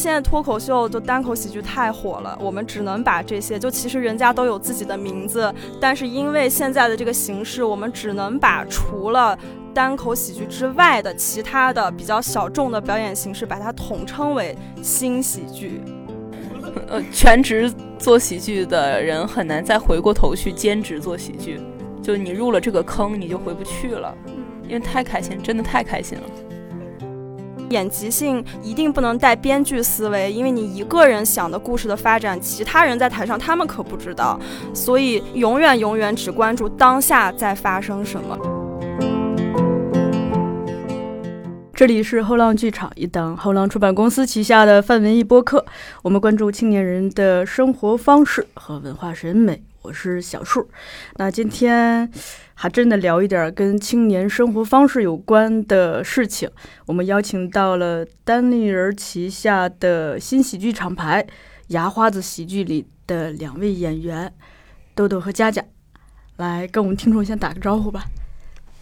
为现在脱口秀就单口喜剧太火了，我们只能把这些就其实人家都有自己的名字，但是因为现在的这个形式，我们只能把除了单口喜剧之外的其他的比较小众的表演形式，把它统称为新喜剧。呃，全职做喜剧的人很难再回过头去兼职做喜剧，就你入了这个坑，你就回不去了，因为太开心，真的太开心了。演即兴一定不能带编剧思维，因为你一个人想的故事的发展，其他人在台上他们可不知道，所以永远永远只关注当下在发生什么。这里是后浪剧场，一档后浪出版公司旗下的泛文艺播客，我们关注青年人的生活方式和文化审美。我是小树，那今天还真的聊一点跟青年生活方式有关的事情。我们邀请到了单立人旗下的新喜剧厂牌牙花子喜剧里的两位演员豆豆和佳佳，来跟我们听众先打个招呼吧。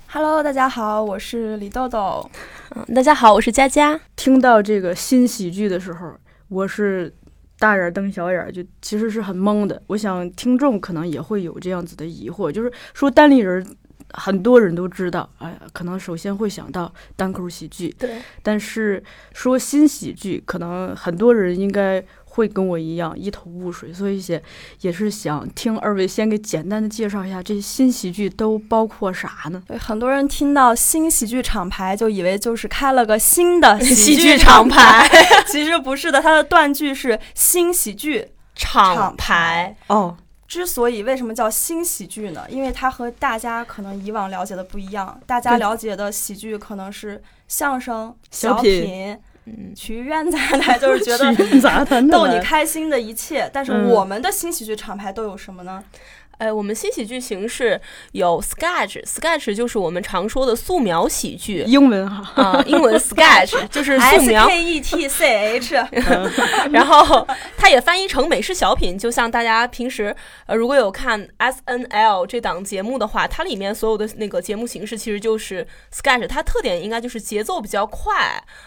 Hello，大家好，我是李豆豆。嗯，大家好，我是佳佳。听到这个新喜剧的时候，我是。大眼瞪小眼，就其实是很懵的。我想听众可能也会有这样子的疑惑，就是说单立人，很多人都知道，哎，可能首先会想到单口喜剧，对。但是说新喜剧，可能很多人应该会跟我一样一头雾水，所以也也是想听二位先给简单的介绍一下，这新喜剧都包括啥呢？对，很多人听到新喜剧厂牌就以为就是开了个新的 喜剧厂牌，其实不是的，它的断句是新喜剧厂牌哦。之所以为什么叫新喜剧呢？因为它和大家可能以往了解的不一样，大家了解的喜剧可能是相声、小品。嗯，曲苑杂谈就是觉得 逗你开心的一切，但是我们的新喜剧厂牌都有什么呢？哎，我们新喜剧形式有 sketch，sketch 就是我们常说的素描喜剧，英文哈。啊，英文 sketch 就是素描。S K E T C H，然后它也翻译成美式小品，就像大家平时呃如果有看 S N L 这档节目的话，它里面所有的那个节目形式其实就是 sketch，它特点应该就是节奏比较快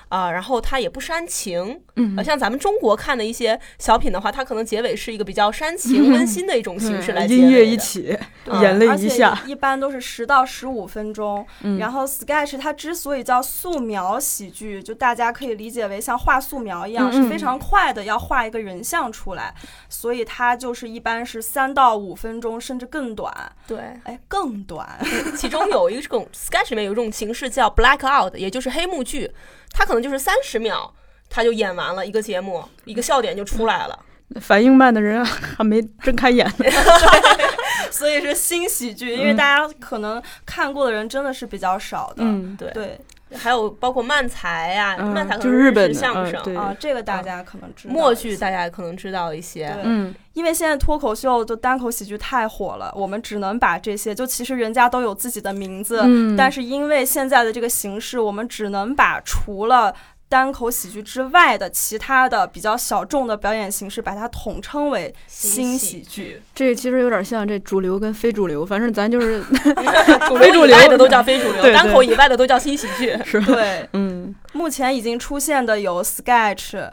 啊、呃，然后它也不煽情，嗯、呃，像咱们中国看的一些小品的话，它可能结尾是一个比较煽情、温馨的一种形式来结尾。音乐一起，眼泪一下，一般都是十到十五分钟。嗯、然后 sketch 它之所以叫素描喜剧，就大家可以理解为像画素描一样，嗯、是非常快的，要画一个人像出来，所以它就是一般是三到五分钟，甚至更短。对，哎，更短。其中有一种 sketch 里面有一种形式叫 black out，也就是黑幕剧，它可能就是三十秒，它就演完了一个节目，一个笑点就出来了。反应慢的人还没睁开眼呢，所以是新喜剧，因为大家可能看过的人真的是比较少的。嗯，对对，还有包括漫才呀、嗯，漫才可能日本相声啊，这个大家可能知道。默剧大家可能知道一些，嗯，因为现在脱口秀就单口喜剧太火了，我们只能把这些，就其实人家都有自己的名字，嗯，但是因为现在的这个形式，我们只能把除了。单口喜剧之外的其他的比较小众的表演形式，把它统称为新喜剧。这其实有点像这主流跟非主流，反正咱就是 非主流的都叫非主流，对对单口以外的都叫新喜剧，是对，嗯，目前已经出现的有 sketch。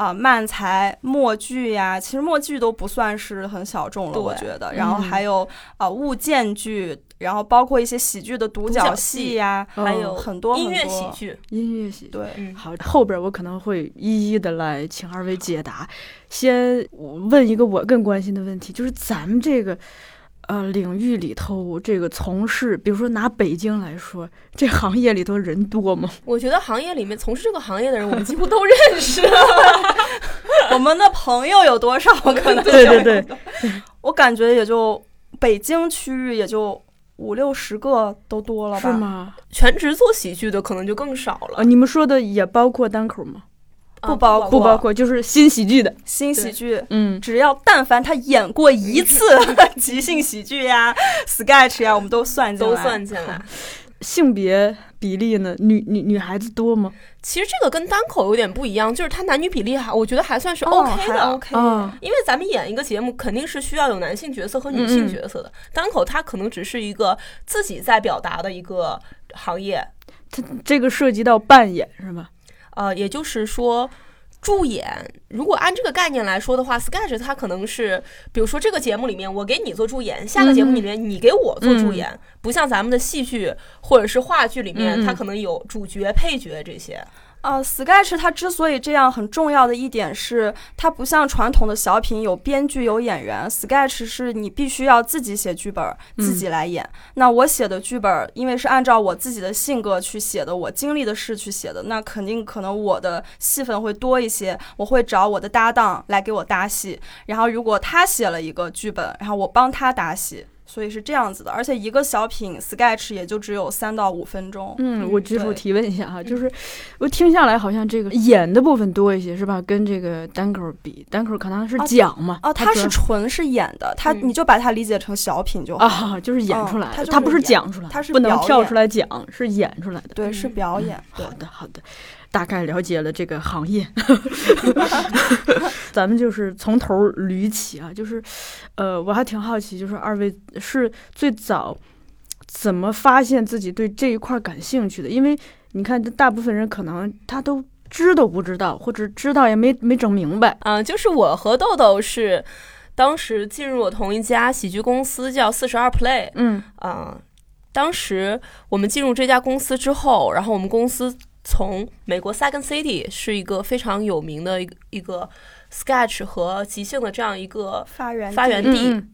啊，漫才、默剧呀，其实默剧都不算是很小众了，我觉得。然后还有啊物件剧，然后包括一些喜剧的独角戏呀，还有很多音乐喜剧。音乐喜对，嗯、好，后边我可能会一一的来请二位解答。先问一个我更关心的问题，就是咱们这个。呃，领域里头这个从事，比如说拿北京来说，这行业里头人多吗？我觉得行业里面从事这个行业的人，我们几乎都认识。我们的朋友有多少？可能对对对，我感觉也就北京区域也就五六十个都多了吧？是吗？全职做喜剧的可能就更少了。啊，你们说的也包括单口吗？不包括，不包括，就是新喜剧的新喜剧。嗯，只要但凡他演过一次 即兴喜剧呀、sketch 呀，我们都算进来，都算进来。性别比例呢？女女女孩子多吗？其实这个跟单口有点不一样，就是它男女比例还我觉得还算是 OK 的、哦、，OK。哦、因为咱们演一个节目，肯定是需要有男性角色和女性角色的。嗯、单口它可能只是一个自己在表达的一个行业，它这个涉及到扮演是吧？呃，也就是说，助演，如果按这个概念来说的话，sketch 它可能是，比如说这个节目里面我给你做助演，下个节目里面你给我做助演，不像咱们的戏剧或者是话剧里面，它可能有主角、配角这些。呃，sketch 它之所以这样很重要的一点是，它不像传统的小品有编剧有演员，sketch 是你必须要自己写剧本，自己来演。那我写的剧本，因为是按照我自己的性格去写的，我经历的事去写的，那肯定可能我的戏份会多一些。我会找我的搭档来给我搭戏，然后如果他写了一个剧本，然后我帮他搭戏。所以是这样子的，而且一个小品 sketch 也就只有三到五分钟。嗯，我举手提问一下哈，就是我听下来好像这个演的部分多一些，是吧？跟这个单口比，单口可能是讲嘛。哦，他是纯是演的，他你就把它理解成小品就好。啊，就是演出来，他不是讲出来，他是不能跳出来讲，是演出来的。对，是表演。好的，好的。大概了解了这个行业，咱们就是从头捋起啊，就是，呃，我还挺好奇，就是二位是最早怎么发现自己对这一块感兴趣的？因为你看，大部分人可能他都知都不知道，或者知道也没没整明白。嗯，就是我和豆豆是当时进入了同一家喜剧公司，叫四十二 Play。嗯，啊，当时我们进入这家公司之后，然后我们公司。从美国 Second City 是一个非常有名的一个一个 sketch 和即兴的这样一个发源发源地，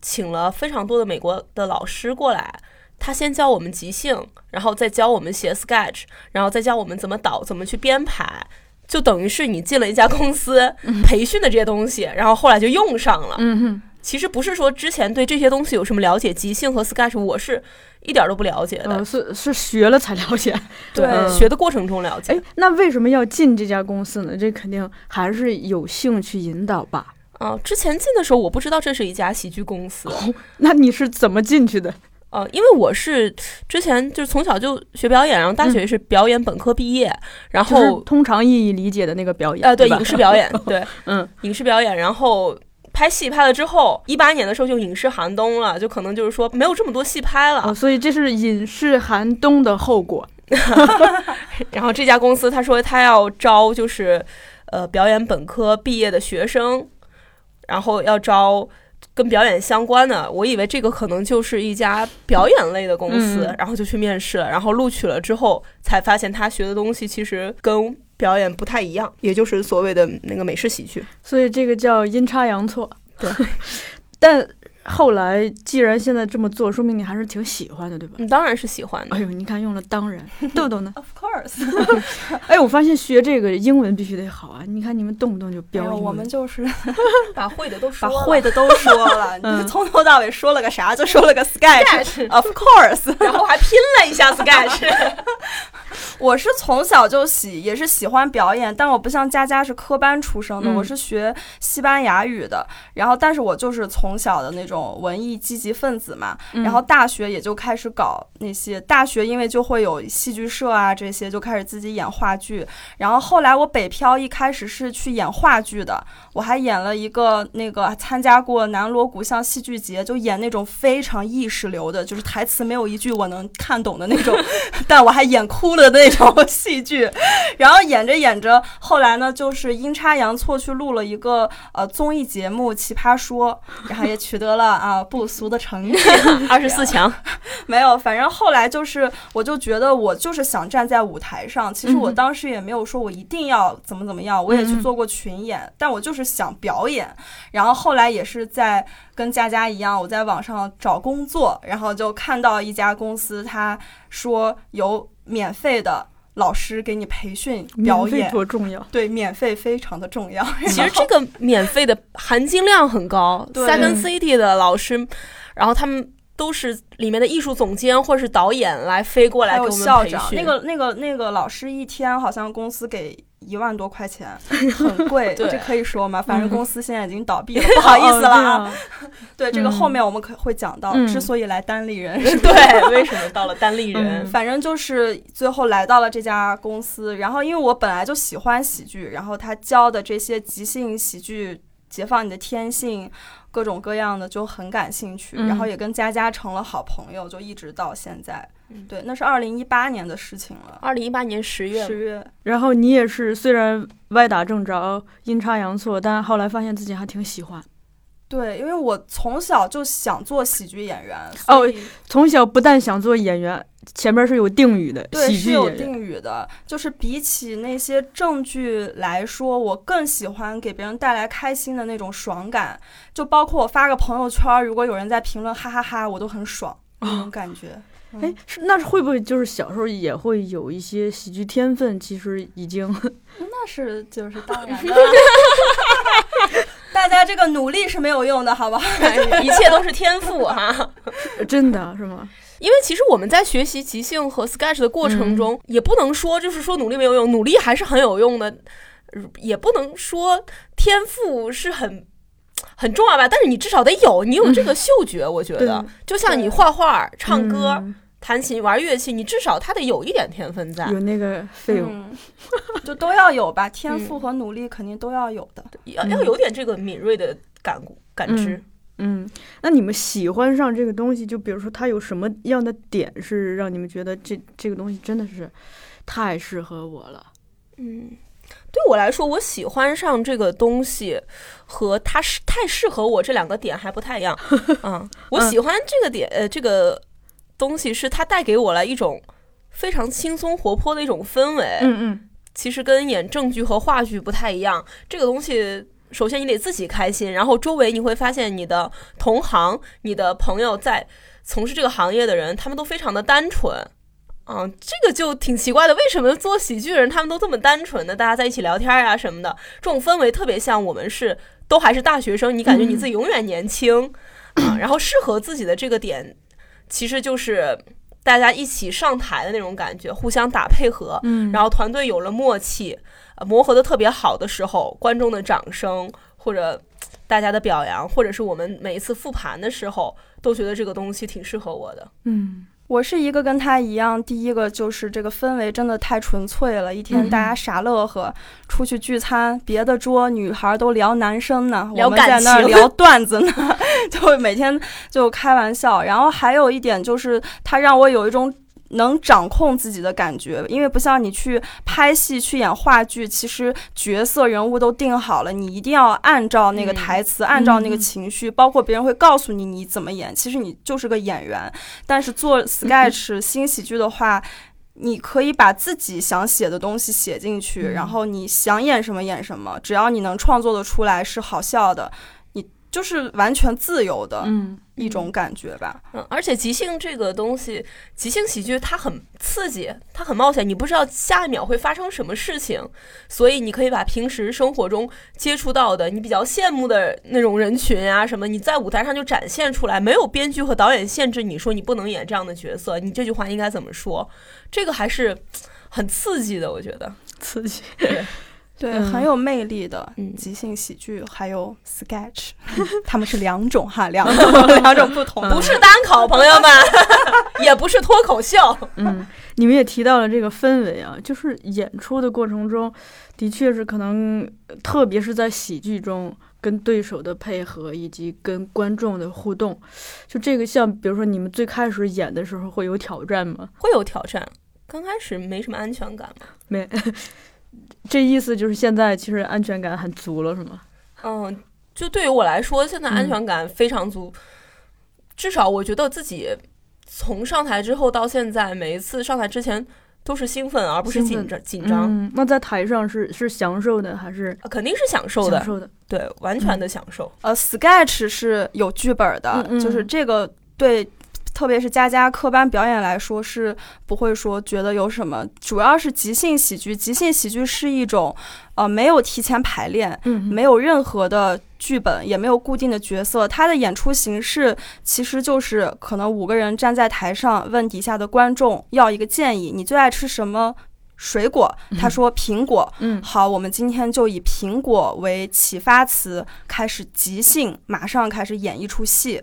请了非常多的美国的老师过来。他先教我们即兴，然后再教我们写 sketch，然后再教我们怎么导、怎么去编排，就等于是你进了一家公司培训的这些东西，然后后来就用上了。嗯哼。其实不是说之前对这些东西有什么了解，即兴和 sketch 我是一点都不了解的，是是学了才了解，对，学的过程中了解。哎，那为什么要进这家公司呢？这肯定还是有兴趣引导吧？啊，之前进的时候我不知道这是一家喜剧公司，那你是怎么进去的？呃，因为我是之前就是从小就学表演，然后大学是表演本科毕业，然后通常意义理解的那个表演，呃，对，影视表演，对，嗯，影视表演，然后。拍戏拍了之后，一八年的时候就影视寒冬了，就可能就是说没有这么多戏拍了，所以这是影视寒冬的后果。然后这家公司他说他要招就是呃表演本科毕业的学生，然后要招跟表演相关的。我以为这个可能就是一家表演类的公司，然后就去面试了，然后录取了之后才发现他学的东西其实跟。表演不太一样，也就是所谓的那个美式喜剧，所以这个叫阴差阳错。对，但后来既然现在这么做，说明你还是挺喜欢的，对吧？你当然是喜欢的。哎呦，你看用了当然，豆豆呢？Of course。哎，我发现学这个英文必须得好啊！你看你们动不动就标我们就是 把会的都说，把会的都说了。你从头到尾说了个啥？就说了个 sketch，Of course，然后还拼了一下 sketch。我是从小就喜，也是喜欢表演，但我不像佳佳是科班出生的，我是学西班牙语的。然后，但是我就是从小的那种文艺积极分子嘛。然后大学也就开始搞那些，大学因为就会有戏剧社啊这些，就开始自己演话剧。然后后来我北漂，一开始是去演话剧的，我还演了一个那个参加过南锣鼓巷戏剧节，就演那种非常意识流的，就是台词没有一句我能看懂的那种，但我还演哭了。的那种戏剧，然后演着演着，后来呢，就是阴差阳错去录了一个呃综艺节目《奇葩说》，然后也取得了啊不俗的成绩，二十四强。没有，反正后来就是，我就觉得我就是想站在舞台上。其实我当时也没有说我一定要怎么怎么样，我也去做过群演，但我就是想表演。然后后来也是在跟佳佳一样，我在网上找工作，然后就看到一家公司，他说有。免费的老师给你培训表演多重要？对，免费非常的重要。其实这个免费的含金量很高。Second City 的老师，然后他们都是里面的艺术总监或者是导演来飞过来给我们培训。那个那个那个老师一天好像公司给。一万多块钱，很贵，这可以说吗？反正公司现在已经倒闭了，不好意思了啊。对，这个后面我们可会讲到，之所以来单立人，对，为什么到了单立人？反正就是最后来到了这家公司，然后因为我本来就喜欢喜剧，然后他教的这些即兴喜剧，解放你的天性，各种各样的就很感兴趣，然后也跟佳佳成了好朋友，就一直到现在。对，那是二零一八年的事情了。二零一八年十月，十月。然后你也是，虽然歪打正着、阴差阳错，但后来发现自己还挺喜欢。对，因为我从小就想做喜剧演员。哦从小不但想做演员，前面是有定语的，对，喜是有剧演员。定语的。就是比起那些证据来说，我更喜欢给别人带来开心的那种爽感。就包括我发个朋友圈，如果有人在评论哈哈哈我都很爽那种感觉。哎，是那会不会就是小时候也会有一些喜剧天分？其实已经那 是就是当然的。大家这个努力是没有用的，好不好？一切都是天赋哈。真的是吗？因为其实我们在学习即兴和 sketch 的过程中，也不能说就是说努力没有用，努力还是很有用的，呃也不能说天赋是很。很重要吧，但是你至少得有，你有这个嗅觉，我觉得，就像你画画、唱歌、嗯弹琴、玩乐器，你至少他得有一点天分在，有那个 feel，、嗯，就都要有吧，天赋和努力肯定都要有的。要要有点这个敏锐的感感知。嗯，那你们喜欢上这个东西，就比如说它有什么样的点是让你们觉得这这个东西真的是太适合我了？嗯，对我来说，我喜欢上这个东西和它是太适合我这两个点还不太一样。嗯，我喜欢这个点，呃，这个东西是它带给我了一种非常轻松活泼的一种氛围。嗯嗯其实跟演正剧和话剧不太一样，这个东西。首先，你得自己开心，然后周围你会发现你的同行、你的朋友在从事这个行业的人，他们都非常的单纯，嗯，这个就挺奇怪的。为什么做喜剧的人他们都这么单纯呢？大家在一起聊天啊、什么的，这种氛围特别像我们是都还是大学生，你感觉你自己永远年轻、啊，然后适合自己的这个点，其实就是大家一起上台的那种感觉，互相打配合，嗯，然后团队有了默契，呃，磨合的特别好的时候，观众的掌声或者大家的表扬，或者是我们每一次复盘的时候，都觉得这个东西挺适合我的。嗯我是一个跟他一样，第一个就是这个氛围真的太纯粹了，一天嗯大家傻乐呵，出去聚餐，别的桌女孩都聊男生呢，我们在那儿聊段子呢，就每天就开玩笑。然后还有一点就是，他让我有一种。能掌控自己的感觉，因为不像你去拍戏、去演话剧，其实角色人物都定好了，你一定要按照那个嗯台词，按照那个嗯情绪，包括别人会告诉你你怎么演，其实你就是个演员。但是做 sketch 新喜剧的话，你可以把自己想写的东西写进去，嗯然后你想演什么演什么，只要你能创作的出来是好笑的，你就是完全自由的嗯一种感觉吧。嗯，而且即兴这个东西，即兴喜剧它很刺激，它很冒险，你不知道下一秒会发生什么事情，所以你可以把平时生活中接触到的你比较羡慕的那种人群啊什么，你在舞台上就展现出来，没有编剧和导演限制你说你不能演这样的角色，你这句话应该怎么说，这个还是很刺激的，我觉得。刺激。对，嗯很有魅力的嗯即兴喜剧，还有 sketch，他们是两种哈，两种 两种不同。不是单口，朋友们，也不是脱口秀。嗯，你们也提到了这个氛围啊，就是演出的过程中，的确是可能，呃特别是在喜剧中，跟对手的配合以及跟观众的互动，就这个像比如说你们最开始演的时候会有挑战吗？会有挑战，刚开始没什么安全感嘛。没，这意思就是现在其实安全感很足了，是吗？嗯，就对于我来说，现在安全感非常足。至少我觉得自己从上台之后到现在，每一次上台之前都是兴奋，而不是紧张。紧张、嗯，那在台上是是享受的还是啊肯定是享受的，享受的？对，完全的享受。呃，sketch 是有剧本的，就是这个对。特别是佳佳科班表演来说，是不会说觉得有什么，主要是即兴喜剧。即兴喜剧是一种，呃，没有提前排练，嗯，没有任何的剧本，也没有固定的角色。它的演出形式其实就是可能五个人站在台上，问底下的观众要一个建议：你最爱吃什么水果？他说苹果。嗯好，我们今天就以苹果为启发词，开始即兴，马上开始演一出戏。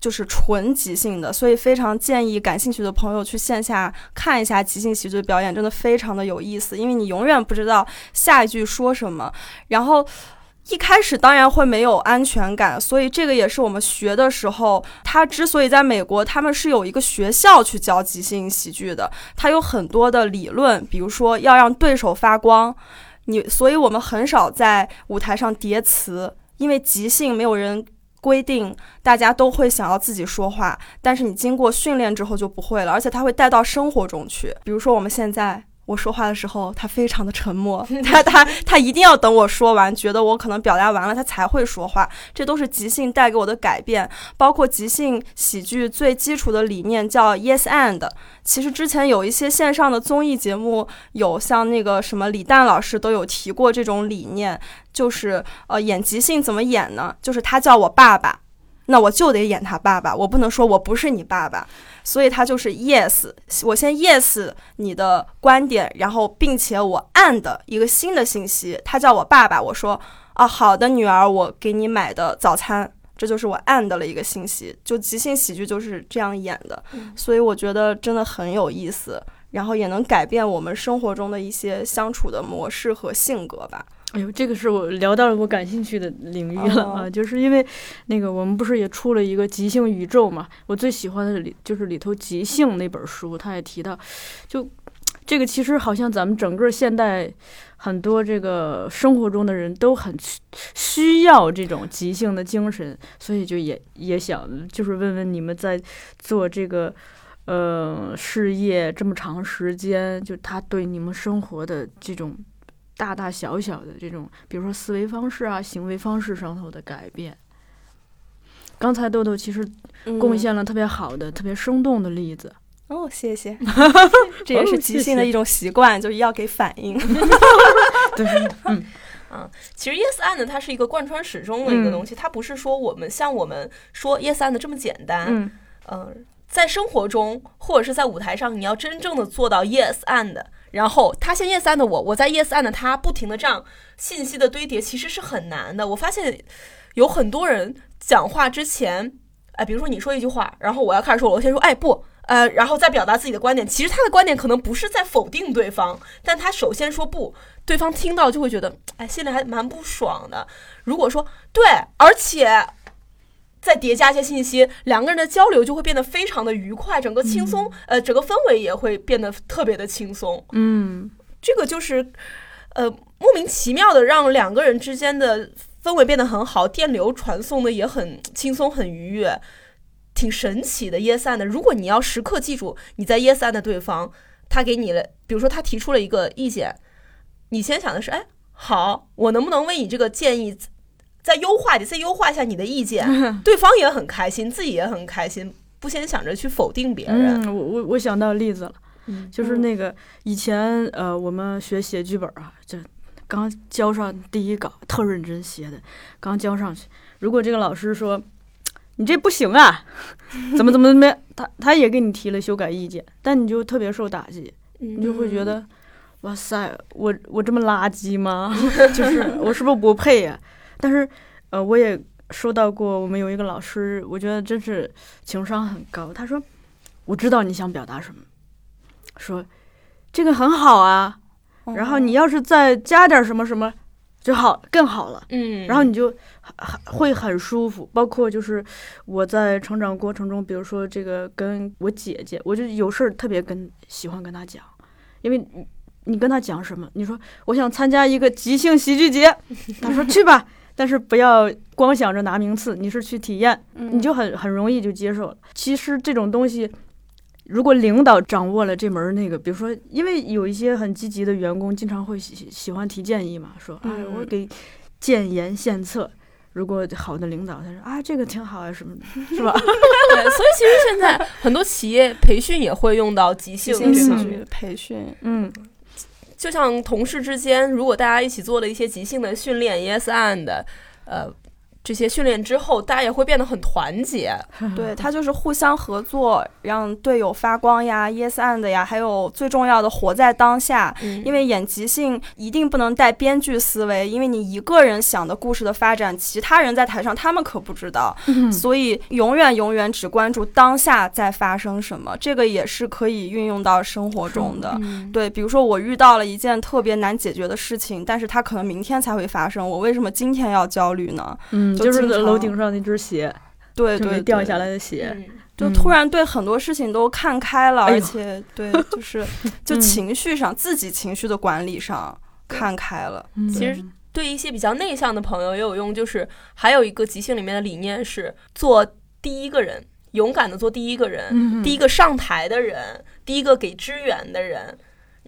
就是纯即兴的，所以非常建议感兴趣的朋友去线下看一下即兴喜剧表演，真的非常的有意思，因为你永远不知道下一句说什么，然后。一开始当然会没有安全感，所以这个也是我们学的时候，他之所以在美国，他们是有一个学校去教即兴喜剧的，它有很多的理论，比如说要让对手发光，你，所以我们很少在舞台上叠词，因为即兴没有人规定，大家都会想要自己说话，但是你经过训练之后就不会了，而且它会带到生活中去。比如说我们现在。我说话的时候，他非常的沉默，他他他一定要等我说完，觉得我可能表达完了，他才会说话。这都是即兴带给我的改变，包括即兴喜剧最基础的理念叫 Yes and。其实之前有一些线上的综艺节目，有像那个什么李诞老师都有提过这种理念，就是呃演即兴怎么演呢？就是他叫我爸爸，那我就得演他爸爸，我不能说我不是你爸爸。所以他就是 yes，我先 yes 你的观点，然后并且我 and 一个新的信息，他叫我爸爸，我说啊好的女儿，我给你买的早餐，这就是我 and 了一个信息，就即兴喜剧就是这样演的，所以我觉得真的很有意思，然后也能改变我们生活中的一些相处的模式和性格吧。哎呦，这个是我聊到了我感兴趣的领域了啊！就是因为那个我们不是也出了一个即兴宇宙嘛？我最喜欢的里就是里头即兴那本书，他也提到，就这个其实好像咱们整个现代很多这个生活中的人都很需要这种即兴的精神，所以就也也想就是问问你们在做这个呃事业这么长时间，就他对你们生活的这种。大大小小的这种，比如说思维方式啊、行为方式上头的改变。刚才豆豆其实贡献了特别好的、特别生动的例子。哦，谢谢。这也是即兴的一种习惯，就是要给反应。对，嗯，啊，其实 yes and 它是一个贯穿始终的一个东西，它不是说我们像我们说 yes and 这么简单。嗯，嗯，在生活中或者是在舞台上，你要真正的做到 yes and。然后他先 yes and 我，我在 yes and 他，不停的这样信息的堆叠，其实是很难的。我发现有很多人讲话之前，哎，比如说你说一句话，然后我要开始说，我先说，哎不，呃，然后再表达自己的观点。其实他的观点可能不是在否定对方，但他首先说不，对方听到就会觉得，哎，心里还蛮不爽的。如果说对，而且。再叠加一些信息，两个人的交流就会变得非常的愉快，整个轻松，呃，整个氛围也会变得特别的轻松。嗯，这个就是，呃，莫名其妙的让两个人之间的氛围变得很好，电流传送的也很轻松、很愉悦，挺神奇的。Yes and，如果你要时刻记住你在 Yes and 对方，他给你了，比如说他提出了一个意见，你先想的是，哎，好，我能不能为你这个建议？再优化，你再优化一下你的意见，对方也很开心，自己也很开心，不先想着去否定别人。嗯，我我我想到例子了，就是那个以前呃，我们学写剧本啊，就刚交上第一稿，特认真写的，刚交上去，如果这个老师说你这不行啊，怎么怎么怎么，他他也给你提了修改意见，但你就特别受打击，你就会觉得哇塞，我我这么垃圾吗？就是我是不是不配呀？但是，呃，我也收到过，我们有一个老师，我觉得真是情商很高。他说：“我知道你想表达什么，说这个很好啊，然后你要是再加点什么什么就好，更好了。”嗯，然后你就会很舒服。包括就是我在成长过程中，比如说这个跟我姐姐，我就有事儿特别跟喜欢跟她讲，因为你跟她讲什么，你说我想参加一个即兴喜剧节，她说去吧。但是不要光想着拿名次，你是去体验，你就很很容易就接受了。其实这种东西，如果领导掌握了这门那个，比如说，因为有一些很积极的员工，经常会喜喜欢提建议嘛，说，哎，我给建言献策。如果好的领导，他说啊，这个挺好啊，什么的，是吧？对，所以其实现在很多企业培训也会用到即兴培训，嗯。就像同事之间，如果大家一起做了一些即兴的训练，yes and，呃。这些训练之后，大家也会变得很团结。对他就是互相合作，让队友发光呀，yes and 呀，还有最重要的活在当下。因为演即兴一定不能带编剧思维，因为你一个人想的故事的发展，其他人在台上他们可不知道。所以永远永远只关注当下在发生什么，这个也是可以运用到生活中的。对，比如说我遇到了一件特别难解决的事情，但是它可能明天才会发生，我为什么今天要焦虑呢？嗯。就是楼顶上那只鞋，对对，掉下来的鞋，就突然对很多事情都看开了，而且对，就是 就情绪上自己情绪的管理上看开了。嗯其实对一些比较内向的朋友也有用，就是还有一个即兴里面的理念是做第一个人，勇敢的做第一个人，嗯第一个上台的人，第一个给支援的人。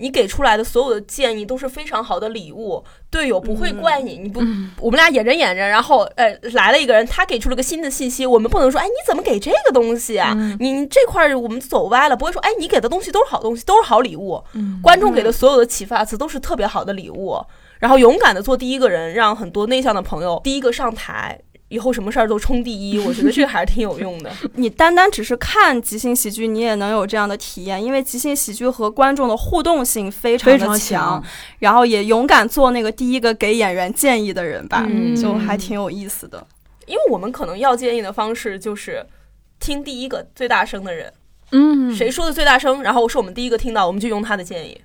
你给出来的所有的建议都是非常好的礼物，队友不会怪你。你不，我们俩演着演着，然后呃来了一个人，他给出了个新的信息，我们不能说，哎，你怎么给这个东西啊？嗯你你这块儿我们走歪了，不会说，哎，你给的东西都是好东西，都是好礼物。嗯观众给的所有的启发词都是特别好的礼物，然后勇敢的做第一个人，让很多内向的朋友第一个上台，以后什么事儿都冲第一。我觉得这个还是挺有用的。你单单只是看即兴喜剧，你也能有这样的体验，因为即兴喜剧和观众的互动性非常的强强，，然后也勇敢做那个第一个给演员建议的人吧，嗯就还挺有意思的。因为我们可能要建议的方式就是听第一个最大声的人，嗯，谁说的最大声，然后是我们第一个听到，我们就用他的建议。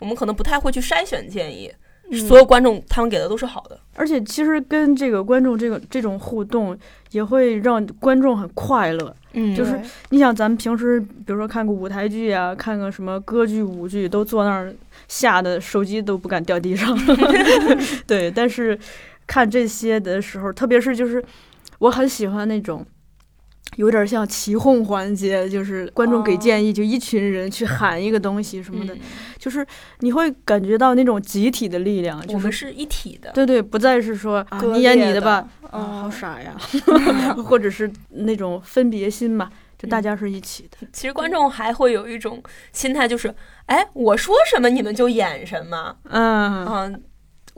我们可能不太会去筛选建议，所有观众他们给的都是好的。而且其实跟这个观众这个这种互动，也会让观众很快乐。嗯就是你想，咱们平时比如说看个舞台剧啊，看个什么歌剧、舞剧，都坐那儿吓得手机都不敢掉地上。对，但是看这些的时候，特别是就是我很喜欢那种。有点像起哄环节，就是观众给建议，就一群人去喊一个东西什么的，嗯。就是你会感觉到那种集体的力量，就是我们是一体的。对对，不再是说啊你演你的吧，啊嗯好傻呀，或者是那种分别心吧，就大家是一起的。其实观众还会有一种心态，就是，哎，我说什么你们就演什么。嗯，嗯，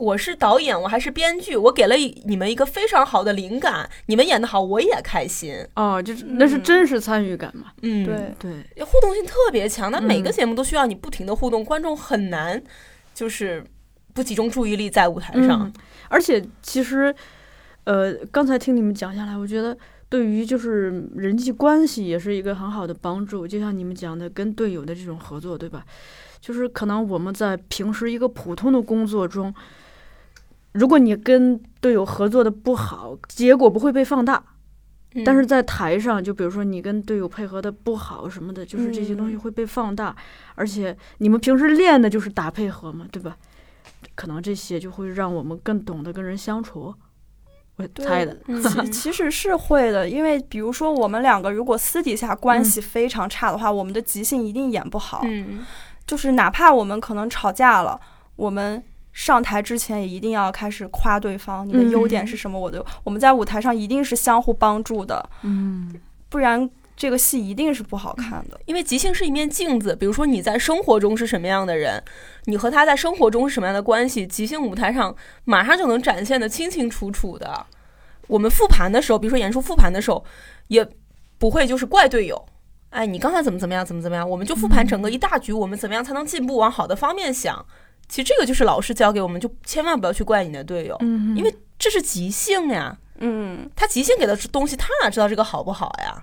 我是导演，我还是编剧，我给了你们一个非常好的灵感，你们演得好，我也开心。哦，就是那是嗯真实参与感嘛。嗯，对，对，互动性特别强。那每个嗯节目都需要你不停的互动，观众很难就是不集中注意力在舞台上嗯。，而且其实，呃，刚才听你们讲下来，我觉得对于就是人际关系也是一个很好的帮助。就像你们讲的，跟队友的这种合作，对吧？就是可能我们在平时一个普通的工作中，如果你跟队友合作的不好，结果不会被放大。嗯但是在台上，就比如说你跟队友配合的不好什么的，就是这些东西嗯会被放大，而且你们平时练的就是打配合嘛，对吧？可能这些就会让我们更懂得跟人相处。我猜的，嗯其 其实是会的，因为比如说我们两个如果私底下关系非常差的话，我们的即兴一定演不好。嗯，就是哪怕我们可能吵架了，我们上台之前也一定要开始夸对方，你的优点是什么？我的我们在舞台上一定是相互帮助的，嗯不然这个戏一定是不好看的。因为即兴是一面镜子，比如说你在生活中是什么样的人，你和他在生活中是什么样的关系，即兴舞台上马上就能展现的清清楚楚的。我们复盘的时候，比如说演出复盘的时候，也不会就是怪队友。哎，你刚才怎么怎么样，怎么怎么样？我们就复盘整个一大局，我们怎么样才能进步，往好的方面想。其实这个就是老师教给我们，就千万不要去怪你的队友，嗯，因为这是即兴呀。嗯，他即兴给的东西，他哪知道这个好不好呀？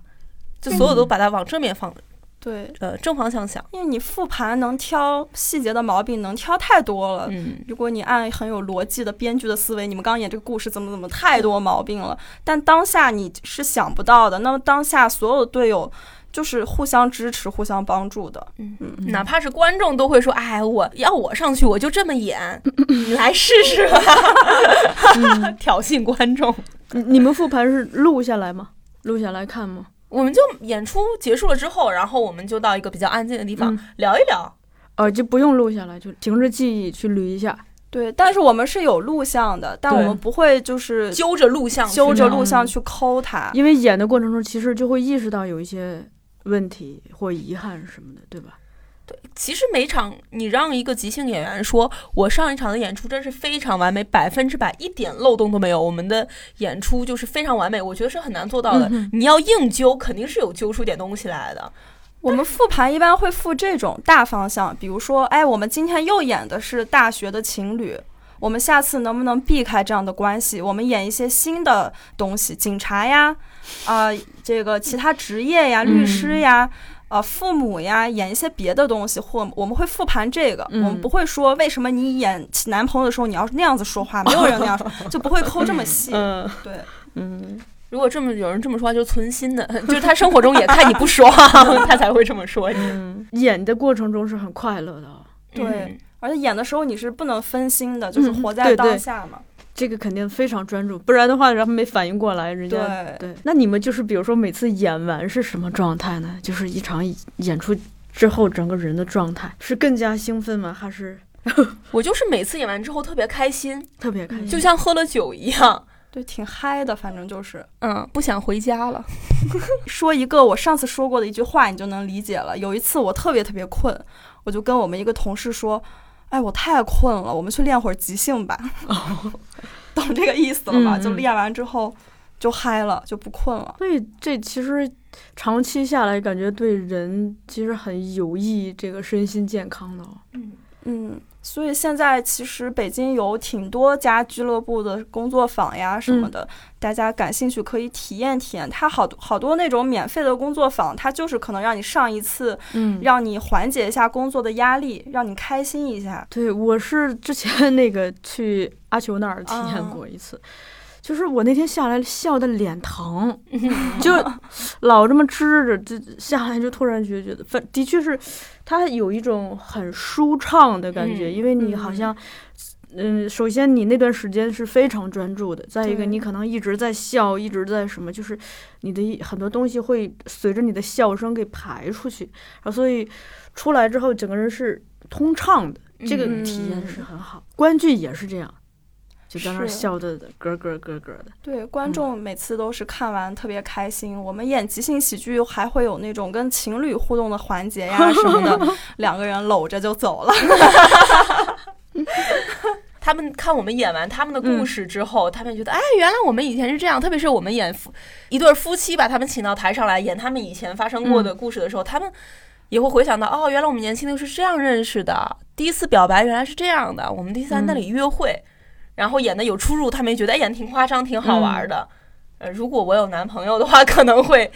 就所有都把它往正面放，对，呃，正方向想。因为你复盘能挑细节的毛病，能挑太多了。嗯，如果你按很有逻辑的编剧的思维，你们刚演这个故事怎么怎么太多毛病了，但当下你是想不到的。那么当下所有的队友就是互相支持、互相帮助的。嗯嗯哪怕是观众都会说：“哎，我要我上去，我就这么演，你来试试吧。挑衅观众。你你们复盘是录下来吗？录下来看吗？我们就演出结束了之后，然后我们就到一个比较安静的地方、嗯聊一聊。呃，就不用录下来，就凭着记忆去捋一下。对，但是我们是有录像的，但我们不会就是揪着录像揪着录像去抠它。因为演的过程中，其实就会意识到有一些问题或遗憾什么的，对吧？对其实每场你让一个即兴演员说，我上一场的演出真是非常完美，百分之百一点漏洞都没有，我们的演出就是非常完美，我觉得是很难做到的。嗯你要硬揪，肯定是有揪出点东西来的。我们复盘一般会复这种大方向，比如说，哎，我们今天又演的是大学的情侣，我们下次能不能避开这样的关系？我们演一些新的东西，警察呀，啊、这个其他职业呀，律师呀。呃，父母呀，演一些别的东西，或我们会复盘这个，嗯我们不会说为什么你演男朋友的时候你要是那样子说话，没有人那样说，就不会抠这么细。嗯对，嗯，如果这么有人这么说话，就存心的，就是他生活中也看你不爽，他才会这么说你。嗯，演的过程中是很快乐的啊。对嗯而且演的时候你是不能分心的，就是嗯活在当下嘛。这个肯定非常专注，不然的话，然后没反应过来，人家对对。那你们就是比如说每次演完是什么状态呢？就是一场演出之后，整个人的状态是更加兴奋吗？还是 我就是每次演完之后特别开心，特别开心？就像喝了酒一样，对，挺嗨的，反正就是嗯，不想回家了。说一个我上次说过的一句话，你就能理解了。有一次我特别特别困，我就跟我们一个同事说：“哎，我太困了，我们去练会儿即兴吧。懂这个意思了吧？就练完之后就嗨了，就不困了。所以这其实长期下来，感觉对人其实很有益，这个身心健康的、嗯。嗯，所以现在其实北京有挺多家俱乐部的工作坊呀什么的，大家感兴趣可以体验体验。它好多好多那种免费的工作坊，它就是可能让你上一次，嗯让你缓解一下工作的压力，让你开心一下。对，我是之前那个去阿球那儿体验啊过一次，就是我那天下来笑的脸疼，就老这么支着，就下来就突然觉觉得，反的确是，它有一种很舒畅的感觉，嗯因为你好嗯像。嗯，首先你那段时间是非常专注的，再一个你可能一直在笑，一直在什么，就是你的很多东西会随着你的笑声给排出去，然后所以出来之后整个人是通畅的，这个嗯体验是很好。观剧也是这样，就在那笑的咯咯咯咯的。对，观众每次都是看完特别开心。我们演即兴喜剧还会有那种跟情侣互动的环节呀什么的，两个人搂着就走了。他们看我们演完他们的故事之后，他们觉得，哎，原来我们以前是这样。特别是我们演夫一对夫妻，把他们请到台上来演他们以前发生过的故事的时候，他们也会回想到，哦，原来我们年轻的时候是这样认识的，第一次表白原来是这样的，我们第一次在那里约会，然后演的有出入，他们也觉得，哎，演的挺夸张，挺好玩的。呃，如果我有男朋友的话，可能会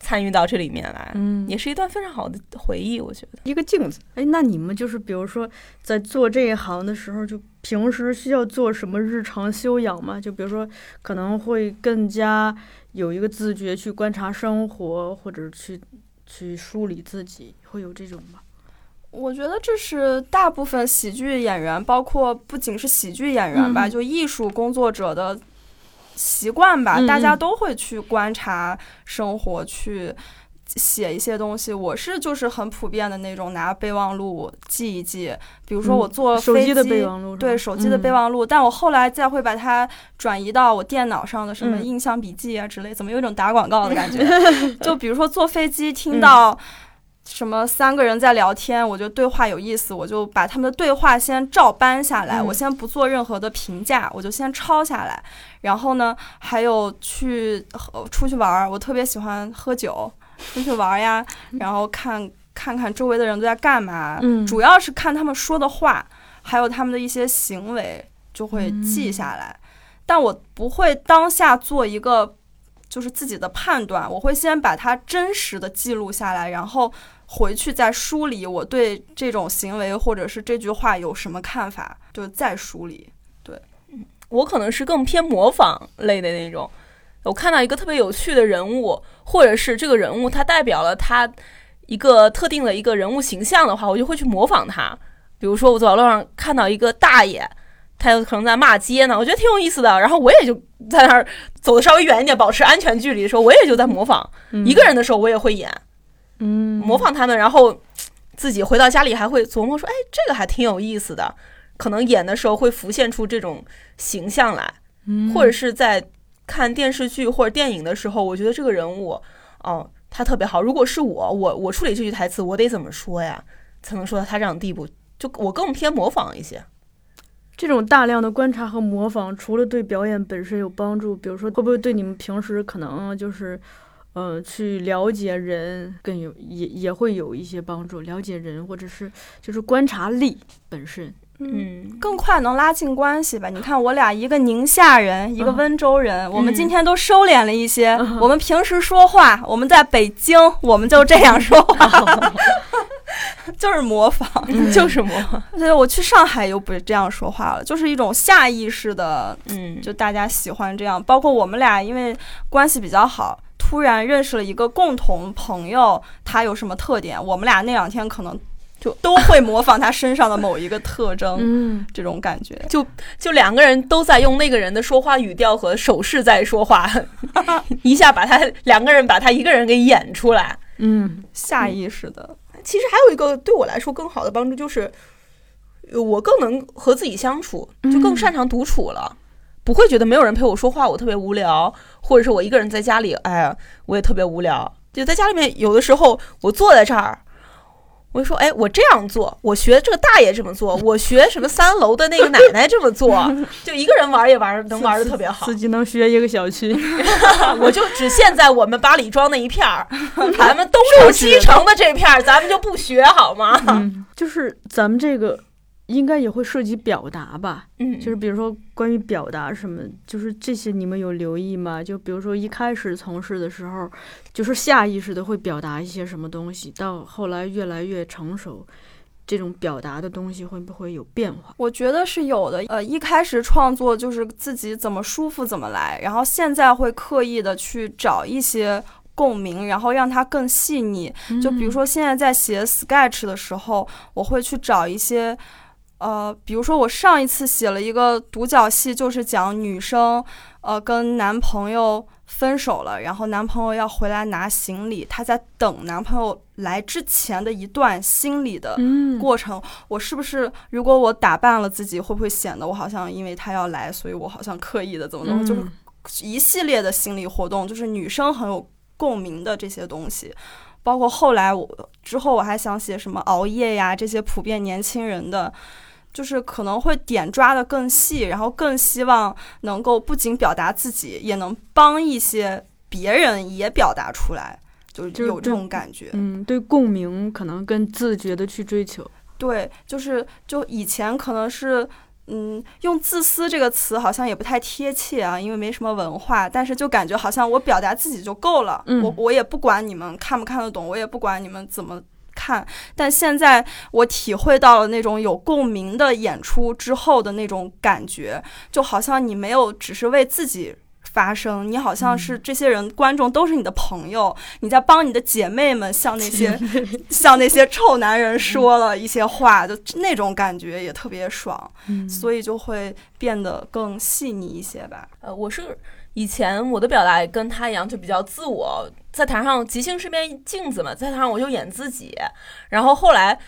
参与到这里面来，嗯也是一段非常好的回忆，我觉得。一个镜子。哎，那你们就是比如说在做这一行的时候，就平时需要做什么日常修养吗？就比如说可能会更加有一个自觉去观察生活，或者去去梳理自己，会有这种吗？我觉得这是大部分喜剧演员，包括不仅是喜剧演员吧，嗯就艺术工作者的习惯吧，嗯大家嗯都会去观察生活，去写一些东西。我是就是很普遍的那种，拿备忘录记一记。比如说我坐嗯手飞机，的备忘录，对手机的备嗯忘录，但我后来再会把它转移到我电脑上的什么嗯印象笔记啊之类，怎么有一种打广告的感觉？就比如说坐飞机听嗯到什么三个人在聊天，我觉得对话有意思，我就把他们的对话先照搬下来，嗯我先不做任何的评价，我就先抄下来。然后呢，还有去呃出去玩儿，我特别喜欢喝酒，出去玩儿呀，然后看看看周围的人都在干嘛，嗯主要是看他们说的话，还有他们的一些行为，就会记下来。但我不会当下做一个就是自己的判断，我会先把它真实的记录下来，然后回去再梳理我对这种行为或者是这句话有什么看法，就再梳理。对我可能是更偏模仿类的那种。我看到一个特别有趣的人物，或者是这个人物他代表了他一个特定的一个人物形象的话，我就会去模仿他。比如说，我走在路上看到一个大爷，他有可能在骂街呢，我觉得挺有意思的。然后我也就在那儿走的稍微远一点，保持安全距离的时候，我也就在模仿。一个人的时候，我也会演，嗯模仿他们，然后自己回到家里还会琢磨说，哎，这个还挺有意思的。可能演的时候会浮现出这种形象来。嗯或者是在看电视剧或者电影的时候，我觉得这个人物，哦，他特别好。如果是我，我我处理这句台词，我得怎么说呀，才能说到他这样的地步？就我更偏模仿一些。这种大量的观察和模仿，除了对表演本身有帮助，比如说会不会对你们平时可能就是，呃，去了解人更有也也会有一些帮助，了解人或者是就是观察力本身。嗯，更快能拉近关系吧。你看，我俩一个宁夏人，一个嗯温州人，我们嗯今天都收敛了一些。嗯我们平时说话，我们在北京，我们就这样说话，就是模仿。就是模仿。对，我去上海又不这样说话了，就是一种下意识的，嗯，就大家喜欢这样。包括我们俩，因为关系比较好，突然认识了一个共同朋友，他有什么特点，我们俩那两天可能就都会模仿他身上的某一个特征，嗯，这种感觉。就两个人都在用那个人的说话语调和手势在说话，一下把他两个人把他一个人给演出来。嗯，下意识的，其实还有一个对我来说更好的帮助就是，呃我更能和自己相处，就更擅长独处了。不会觉得没有人陪我说话，我特别无聊，或者是我一个人在家里，哎呀，我也特别无聊。就在家里面，有的时候我坐在这儿，我就说，哎，我这样做，我学这个大爷这么做，我学什么三楼的那个奶奶这么做，就一个人玩也玩能玩的特别好。自己能学一个小区。我就只限在我们八里庄那一片儿，咱们东城西城的这片儿，咱们就不学好吗？嗯，就是咱们这个应该也会涉及表达吧？嗯，就是比如说关于表达什么，就是这些你们有留意吗？就比如说一开始从事的时候，就是下意识的会表达一些什么东西，到后来越来越成熟，这种表达的东西会不会有变化？我觉得是有的。呃，一开始创作就是自己怎么舒服怎么来，然后现在会刻意的去找一些共鸣，然后让它更细腻。就比如说现在在写 sketch 的时候，我会去找一些。呃，比如说我上一次写了一个独角戏，就是讲女生，呃，跟男朋友分手了，然后男朋友要回来拿行李，她在等男朋友来之前的一段心理的嗯。过程，我是不是如果我打扮了自己，会不会显得我好像因为他要来，所以我好像刻意的怎么怎么，就是嗯。一系列的心理活动，就是女生很有共鸣的这些东西。包括后来我之后我还想写什么熬夜呀，这些普遍年轻人的，就是可能会点抓的更细，然后更希望能够不仅表达自己，也能帮一些别人也表达出来，就是就有这种感觉。嗯，对共鸣可能更自觉的去追求。对，就是就以前可能是，嗯，用自私这个词好像也不太贴切啊，因为没什么文化，但是就感觉好像我表达自己就够了，嗯我我也不管你们看不看得懂，我也不管你们怎么。看，但现在我体会到了那种有共鸣的演出之后的那种感觉，就好像你没有只是为自己发声，你好像是这些人、观众都是你的朋友，你在帮你的姐妹们向那些 向那些臭男人说了一些话，就那种感觉也特别爽，嗯。所以就会变得更细腻一些吧。呃，我是以前我的表达也跟他一样，就比较自我，在台上即兴是面镜子嘛，在台上我就演自己，然后后来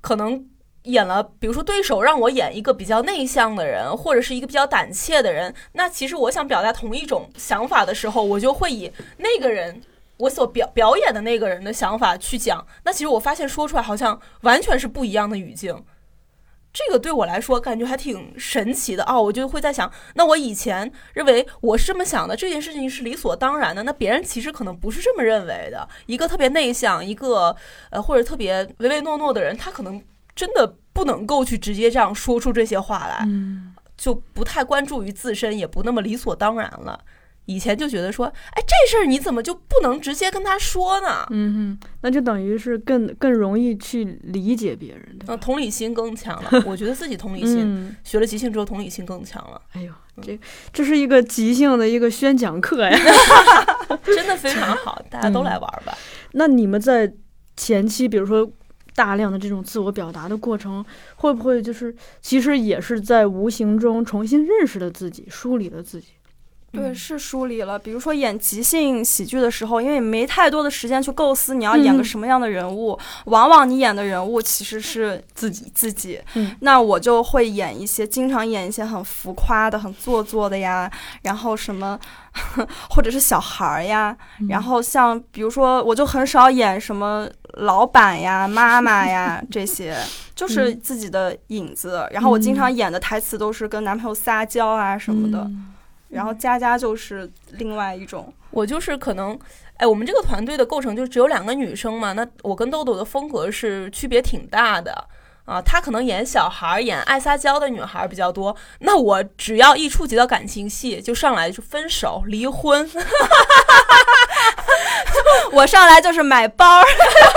可能演了，比如说对手让我演一个比较内向的人，或者是一个比较胆怯的人，那其实我想表达同一种想法的时候，我就会以那个人。我所表表演的那个人的想法去讲，那其实我发现说出来好像完全是不一样的语境，这个对我来说感觉还挺神奇的哦。我就会在想，那我以前认为我是这么想的，这件事情是理所当然的，那别人其实可能不是这么认为的。一个特别内向，一个呃或者特别唯唯诺诺的人，他可能真的不能够去直接这样说出这些话来，嗯就不太关注于自身，也不那么理所当然了。以前就觉得说，哎，这事儿你怎么就不能直接跟他说呢？嗯哼，那就等于是更更容易去理解别人，对吧嗯，同理心更强了。我觉得自己同理心、嗯，学了即兴之后，同理心更强了，哎呦，这这是一个即兴的一个宣讲课呀。真的非常好，大家都来玩吧。那你们在前期，比如说大量的这种自我表达的过程，会不会就是其实也是在无形中重新认识了自己，梳理了自己？对，嗯是梳理了。比如说演即兴喜剧的时候，因为没太多的时间去构思你要演个嗯什么样的人物，往往你演的人物其实是自己自己。嗯那我就会演一些，经常演一些很浮夸的、很做作的呀，然后什么，或者是小孩儿呀。嗯然后像比如说，我就很少演什么老板呀、妈妈呀 这些，就是嗯自己的影子。然后我经常演的台词都是跟男朋友撒娇啊什么的。嗯然后佳佳就是另外一种，我就是可能，哎，我们这个团队的构成就只有两个女生嘛，那我跟豆豆的风格是区别挺大的啊。她可能演小孩儿、演爱撒娇的女孩儿比较多，那我只要一触及到感情戏，就上来就分手、离婚，我上来就是买包儿，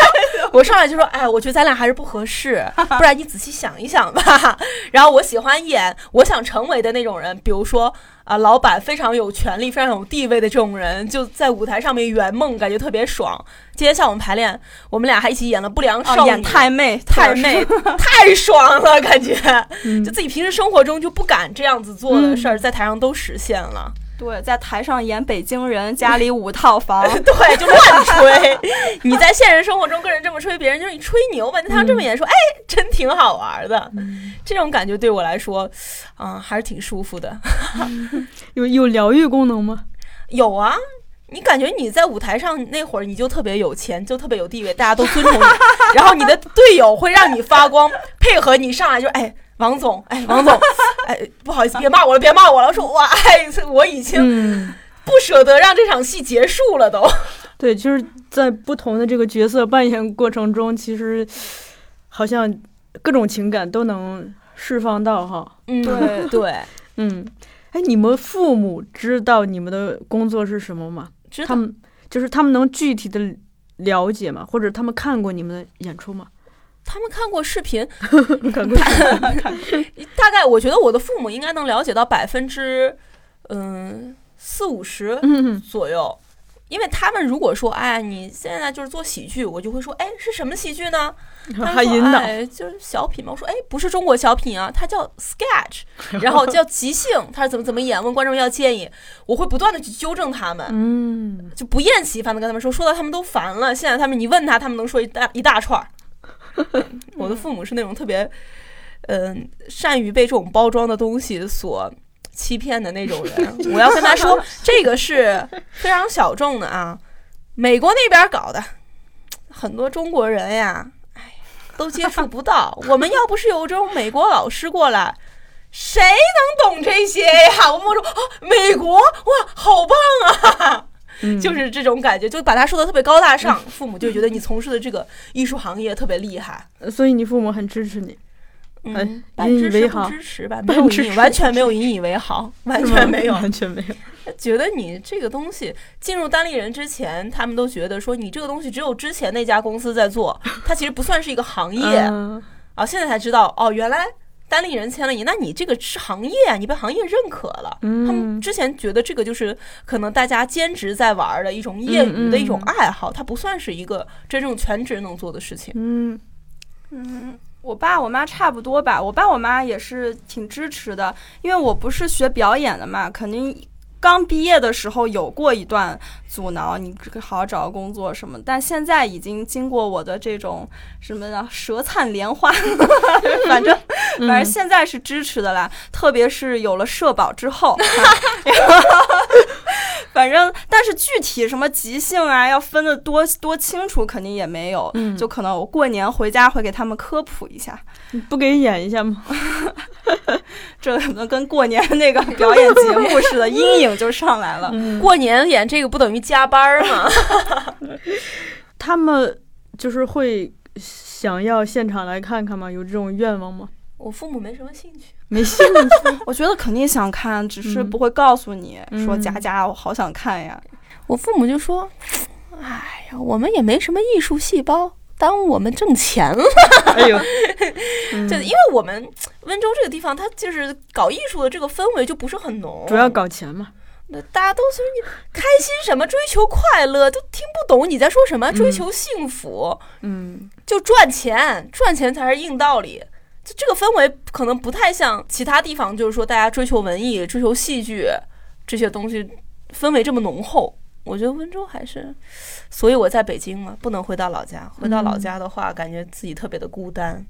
我上来就说，哎，我觉得咱俩还是不合适，不然你仔细想一想吧。然后我喜欢演我想成为的那种人，比如说啊，老板非常有权力、非常有地位的这种人，就在舞台上面圆梦，感觉特别爽。今天下午我们排练，我们俩还一起演了不良少女，演太妹，太妹，太爽了，感觉就自己平时生活中就不敢这样子做的事儿，在台上都实现了。对，在台上演北京人，家里五套房，对，就乱吹。你在现实生活中跟人这么吹，别人就是你吹牛吧。在台上这么演，说哎，真挺好玩的。这种感觉对我来说，嗯，还是挺舒服的。有有疗愈功能吗？有啊。你感觉你在舞台上那会儿，你就特别有钱，就特别有地位，大家都尊重你。然后你的队友会让你发光，配合你上来就哎。王总，哎，王总，哎，不好意思，别骂我了，别骂我了。我说，哇，哎，我已经不舍得让这场戏结束了，都。对，就是在不同的这个角色扮演过程中，其实好像各种情感都能释放到哈。嗯，对 对，嗯，哎，你们父母知道你们的工作是什么吗？知道。他们就是他们能具体的了解吗？或者他们看过你们的演出吗？他们看过视频，看过 大概我觉得我的父母应该能了解到百分之嗯四五十左右，因为他们如果说哎你现在就是做喜剧，我就会说哎是什么喜剧呢？他引导就是小品嘛。我说哎不是中国小品啊，它叫 sketch，然后叫即兴，他是怎么怎么演？问观众要建议，我会不断的去纠正他们，嗯，就不厌其烦的跟他们说，说到他们都烦了。现在他们你问他，他们能说一大一大串儿。我的父母是那种特别，嗯，善于被这种包装的东西所欺骗的那种人。我要跟他说，这个是非常小众的啊，美国那边搞的，很多中国人呀，哎，都接触不到。我们要不是有这种美国老师过来，谁能懂这些呀？我们说啊，美国哇，好棒啊！就是这种感觉，就把他说的特别高大上，父母就觉得你从事的这个艺术行业特别厉害，所以你父母很支持你，嗯，引以为豪，支持吧，没有引，完全没有引以为豪，完全没有，完全没有。觉得你这个东西进入单立人之前，他们都觉得说你这个东西只有之前那家公司在做，它其实不算是一个行业。啊。现在才知道哦，原来。单立人签了你，那你这个是行业啊，你被行业认可了。他们之前觉得这个就是可能大家兼职在玩的一种业余的一种爱好，它不算是一个真正全职能做的事情。嗯嗯，我爸我妈差不多吧，我爸我妈也是挺支持的，因为我不是学表演的嘛，肯定。刚毕业的时候有过一段阻挠，你这个好好找个工作什么，但现在已经经过我的这种什么呢？舌灿莲花，反正反正现在是支持的啦。特别是有了社保之后，反正但是具体什么即兴啊，要分的多多清楚，肯定也没有。就可能我过年回家会给他们科普一下，不给演一下吗？这可能跟过年那个表演节目似的，阴影就上来了。过年演这个不等于加班吗？他们就是会想要现场来看看吗？有这种愿望吗？我父母没什么兴趣，没兴趣。我觉得肯定想看，只是不会告诉你说佳佳，我好想看呀。我父母就说：“哎呀，我们也没什么艺术细胞。”耽误我们挣钱了，哎呦，就因为我们温州这个地方，它就是搞艺术的这个氛围就不是很浓，主要搞钱嘛。那大家都说你开心什么，追求快乐，都听不懂你在说什么，追求幸福，嗯，就赚钱，赚钱才是硬道理。就这个氛围可能不太像其他地方，就是说大家追求文艺、追求戏剧这些东西，氛围这么浓厚。我觉得温州还是，所以我在北京嘛，不能回到老家。回到老家的话，感觉自己特别的孤单，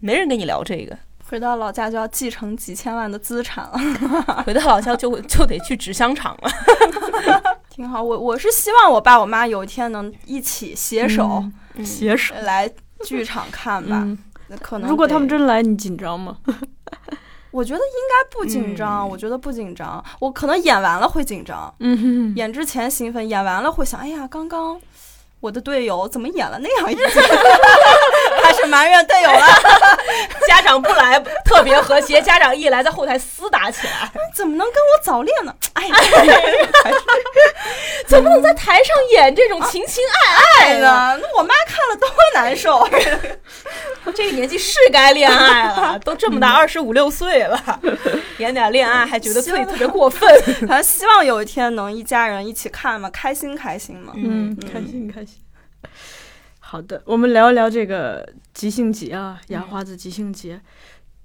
没人跟你聊这个。回到老家就要继承几千万的资产了，回到老家就就得去纸箱厂了。挺好，我我是希望我爸我妈有一天能一起携手携手来剧场看吧。可能如果他们真来，你紧张吗？我觉得应该不紧张，我觉得不紧张。我可能演完了会紧张，嗯，演之前兴奋，演完了会想，哎呀，刚刚我的队友怎么演了那样一集？开始埋怨队友了。家长不来特别和谐，家长一来在后台厮打起来。怎么能跟我早恋呢？哎呀，怎么能在台上演这种情情爱爱呢？呢，那我妈看了多难受。这个年纪是该恋爱了，都这么大，二十五六岁了，演点恋爱还觉得自己特别过分。反正希望有一天能一家人一起看嘛，开心开心嘛。嗯，开心开心。好的，我们聊一聊这个即兴节啊，牙花子即兴节，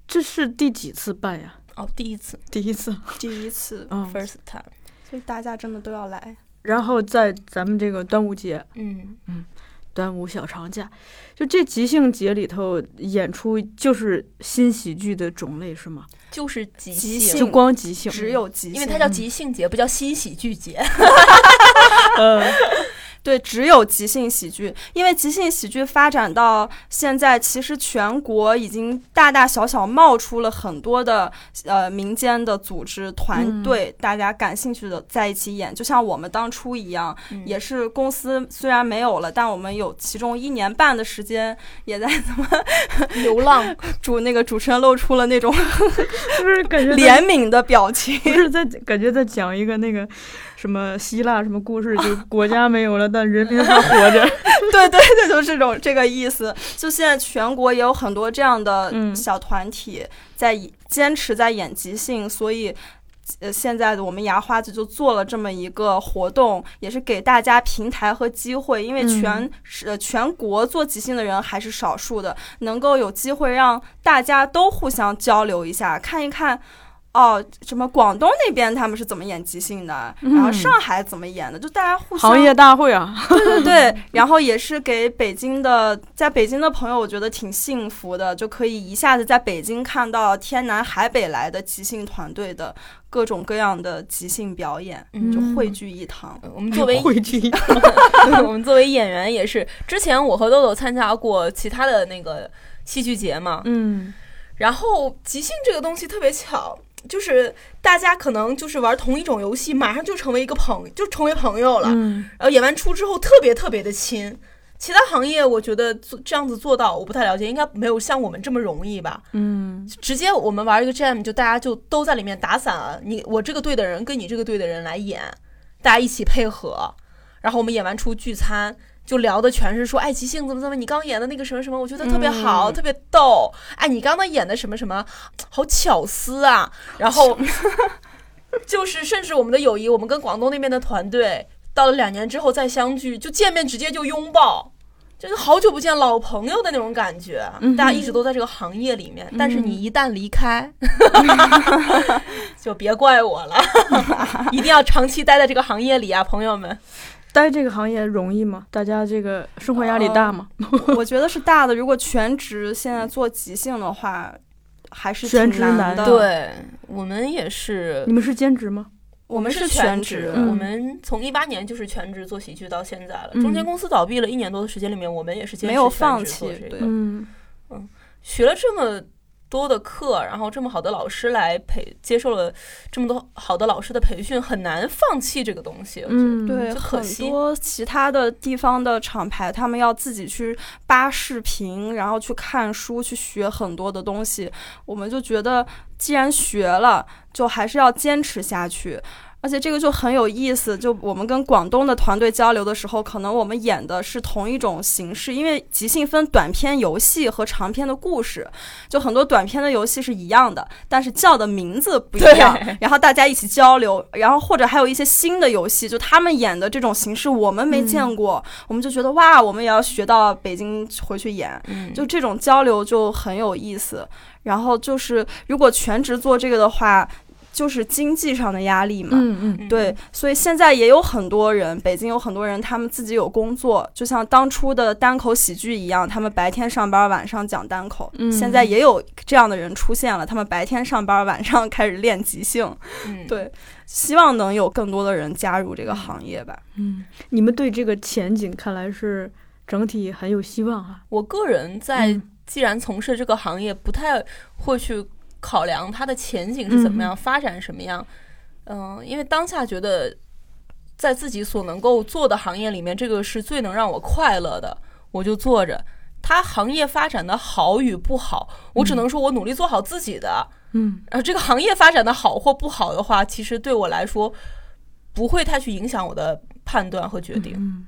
这是第几次办呀？哦，第一次。第一次。第一次，嗯，，first time，所以大家真的都要来。然后在咱们这个端午节、嗯。嗯，端午小长假，就这即兴节里头演出就是新喜剧的种类是吗？就是即即兴，就光即兴，只有即兴，因为它叫即兴节，不叫新喜剧节。呃，对，只有即兴喜剧，因为即兴喜剧发展到现在，其实全国已经大大小小冒出了很多的呃民间的组织团队，大家感兴趣的在一起演，就像我们当初一样，嗯也是公司虽然没有了，但我们有其中一年半的时间也在怎么 流浪，主那个主持人露出了那种是 不是感觉怜悯的表情。不是在感觉在讲一个那个什么希腊什么故事，就 国家没有了，但人民还活着。对对对，就是这种这个意思。就现在全国也有很多这样的嗯小团体在坚持在演即兴，所以。呃，现在的我们牙花子就做了这么一个活动，也是给大家平台和机会，因为全是、呃全国做即兴的人还是少数的，能够有机会让大家都互相交流一下，看一看。哦，什么广东那边他们是怎么演即兴的，然后嗯上海怎么演的，就大家互相行业大会啊，对 对对，然后也是给北京的，在北京的朋友，我觉得挺幸福的，就可以一下子在北京看到天南海北来的即兴团队的各种各样的即兴表演，嗯。就汇聚一堂。我们作为 汇聚，我们作为演员也是，之前我和豆豆参加过其他的那个戏剧节嘛，嗯。然后即兴这个东西特别巧，就是大家可能就是玩同一种游戏，马上就成为一个朋，就成为朋友了。嗯然后演完出之后特别特别的亲。其他行业我觉得做这样子做到我不太了解，应该没有像我们这么容易吧？嗯直接我们玩一个 jam，就大家就都在里面打散了，你我这个队的人跟你这个队的人来演，大家一起配合，然后我们演完出聚餐。就聊的全是说，哎，即兴怎么怎么，你刚演的那个什么什么，我觉得特别好，嗯特别逗。哎，你刚刚演的什么什么，好巧思啊。然后 就是，甚至我们的友谊，我们跟广东那边的团队，到了两年之后再相聚，就见面直接就拥抱，就是好久不见老朋友的那种感觉。嗯大家一直都在这个行业里面，但是你一旦离开，就别怪我了，一定要长期待在这个行业里啊，朋友们。待这个行业容易吗？大家这个生活压力大吗？我觉得是大的。如果全职现在做即兴的话，还是全挺职难的。，对我们也是你，们是兼职吗？我们是全职，嗯我们从一八年就是全职做喜剧到现在了。嗯中间公司倒闭了一年多的时间里面，我们也是坚持没有放弃做这个对嗯学了这么多的课，然后这么好的老师来培，接受了这么多好的老师的培训，很难放弃这个东西。嗯，对，很就可惜多其他的地方的厂牌，他们要自己去扒视频，然后去看书，去学很多的东西。我们就觉得，既然学了，就还是要坚持下去。而且这个就很有意思，就我们跟广东的团队交流的时候，可能我们演的是同一种形式，因为即兴分短篇游戏和长篇的故事，就很多短篇的游戏是一样的，但是叫的名字不一样对，然后大家一起交流，然后或者还有一些新的游戏，就他们演的这种形式我们没见过，我们就觉得哇，我们也要学到北京回去演，嗯，就这种交流就很有意思。然后就是如果全职做这个的话，就是经济上的压力嘛。嗯嗯嗯对，所以现在也有很多人，北京有很多人，他们自己有工作，就像当初的单口喜剧一样，他们白天上班，晚上讲单口。嗯现在也有这样的人出现了，他们白天上班，晚上开始练即兴。嗯，对，希望能有更多的人加入这个行业吧。嗯，你们对这个前景看来是整体很有希望哈。我个人在嗯既然从事这个行业，不太会去考量它的前景是怎么样，发展什么样。嗯、因为当下觉得在自己所能够做的行业里面，这个是最能让我快乐的，我就做着。它行业发展的好与不好，我只能说我努力做好自己的。嗯然后这个行业发展的好或不好的话，其实对我来说不会太去影响我的判断和决定。嗯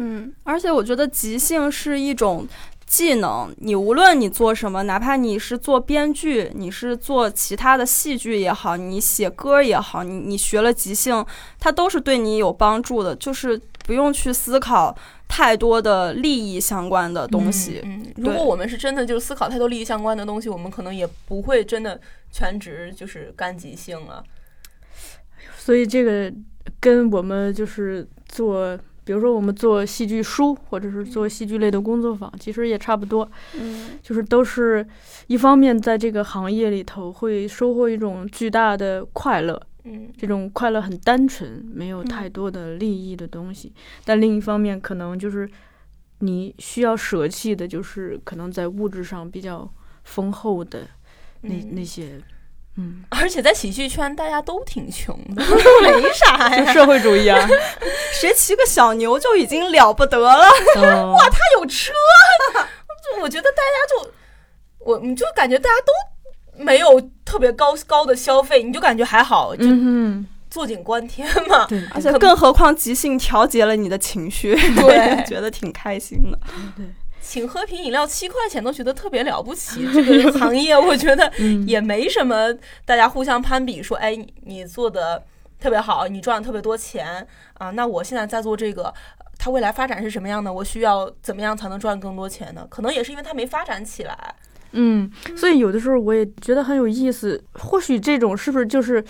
嗯，而且我觉得即兴是一种技能，你无论你做什么，哪怕你是做编剧，你是做其他的戏剧也好，你写歌也好，你你学了即兴，它都是对你有帮助的，就是不用去思考太多的利益相关的东西。嗯，嗯如果我们是真的就是思考太多利益相关的东西，我们可能也不会真的全职就是干即兴了。所以这个跟我们就是做，比如说我们做戏剧书或者是做戏剧类的工作坊，其实也差不多，嗯。就是都是一方面在这个行业里头会收获一种巨大的快乐，嗯。这种快乐很单纯，没有太嗯。多的利益的东西。但另一方面，可能就是你需要舍弃的，就是可能在物质上比较丰厚的那、嗯。那些，嗯，而且在喜剧圈，大家都挺穷的，没啥呀。就社会主义啊，谁骑个小牛就已经了不得了。哇，他有车，就我觉得大家就我你就感觉大家都没有特别高高的消费，你就感觉还好，就嗯坐井观天嘛。哼，对，而且更何况即兴调节了你的情绪，对觉得挺开心的。对，请喝瓶饮料七块钱都觉得特别了不起，这个行业我觉得 嗯，也没什么，大家互相攀比说，哎，你你做的特别好，你赚了特别多钱啊，那我现在在做这个。它未来发展是什么样的？我需要怎么样才能赚更多钱呢？可能也是因为它没发展起来。嗯，所以有的时候我也觉得很有意思。或许这种是不是就是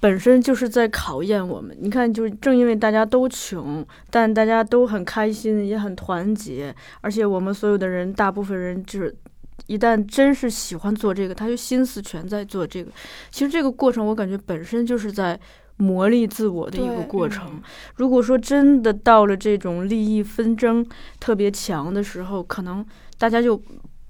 本身就是在考验我们？你看，就正因为大家都穷，但大家都很开心，也很团结，而且我们所有的人，大部分人就是。一旦真是喜欢做这个，他就心思全在做这个。其实这个过程，我感觉本身就是在磨砺自我的一个过程。嗯如果说真的到了这种利益纷争特别强的时候，可能大家就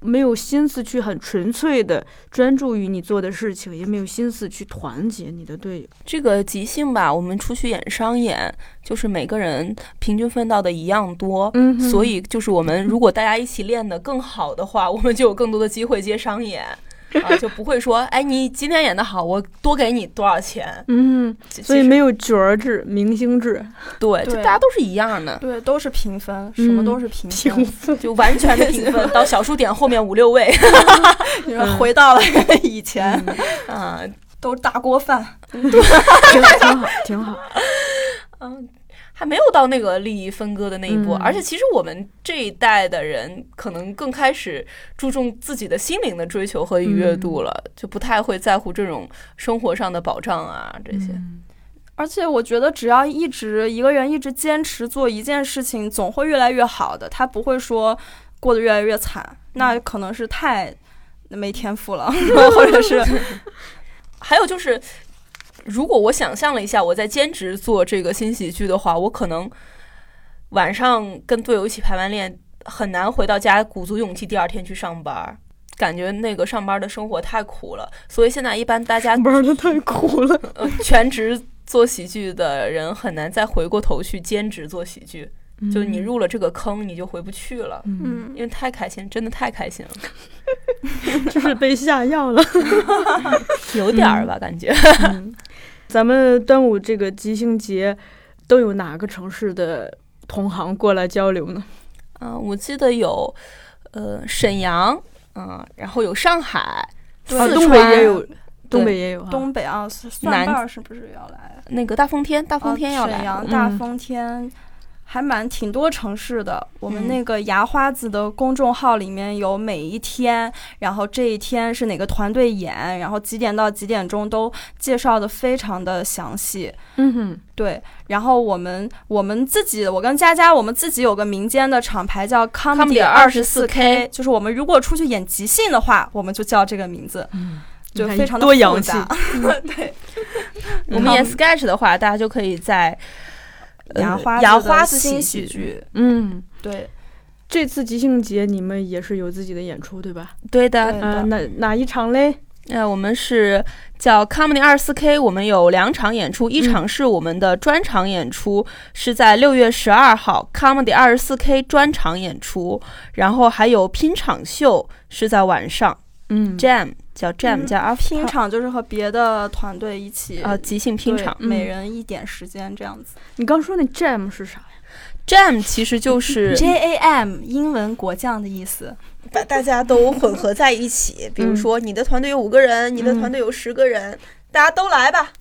没有心思去很纯粹的专注于你做的事情，也没有心思去团结你的队友。这个即兴吧，我们出去演商演，就是每个人平均分到的一样多，嗯所以就是我们如果大家一起练得更好的话，我们就有更多的机会接商演。啊，就不会说，哎，你今天演的好，我多给你多少钱？嗯，所以没有角儿制、明星制，对，就大家都是一样的，对，都是评分，什么都是评分。分。就完全的评分 到小数点后面五六位，你说回到了以前，啊，都是大锅饭。挺挺好，挺好。嗯，还没有到那个利益分割的那一步，嗯而且其实我们这一代的人可能更开始注重自己的心灵的追求和愉悦度了，就不太会在乎这种生活上的保障啊这些。嗯而且我觉得，只要一直一个人一直坚持做一件事情，总会越来越好的。他不会说过得越来越惨，那可能是太没天赋了，或者是还有就是，如果我想象了一下，我在兼职做这个新喜剧的话，我可能晚上跟队友一起排完练，很难回到家鼓足勇气第二天去上班。感觉那个上班的生活太苦了，所以现在一般大家 玩的太苦了。呃全职做喜剧的人很难再回过头去兼职做喜剧，就你入了这个坑，你就回不去了，嗯，嗯因为太开心，真的太开心了，就是被下药了。有点儿吧，感觉。嗯，咱们端午这个吉星节都有哪个城市的同行过来交流呢？嗯、我记得有呃沈阳，嗯、然后有上海，四东北川也有，东北也有哈。东北啊，蒜南瓣儿是不是要来？那个大风天，大风天要来啊沈阳、大风天。还蛮挺多城市的，我们嗯那个牙花子的公众号里面有每一天，然后这一天是哪个团队演，然后几点到几点钟都介绍的非常的详细。嗯哼，对，然后我们我们自己，我跟佳佳，我们自己有个民间的厂牌叫 Comedy 二十四 K，就是我们如果出去演即兴的话，我们就叫这个名字，嗯，就非常的多洋气。对，我们演 sketch 的话，大家就可以在呃牙花牙花新喜喜剧，嗯，对。这次即兴节你们也是有自己的演出对吧？对的，对啊，哪哪一场嘞？呃，我们是叫 Comedy 二四 K，我们有两场演出，一场是我们的专场演出，是在六月十二号 Comedy 二十四 K 专场演出，然后还有拼场秀是在晚上，嗯 jam 叫 jam 嗯叫 after 拼场就是和别的团队一起啊即兴拼场。每人一点时间这样子。你刚说那 jam 是啥呀？jam 其实就是 J A M 英文国酱的意思。把大家都混合在一起。比如说，你的团队有五个人，你的团队有十个人，大家都来吧。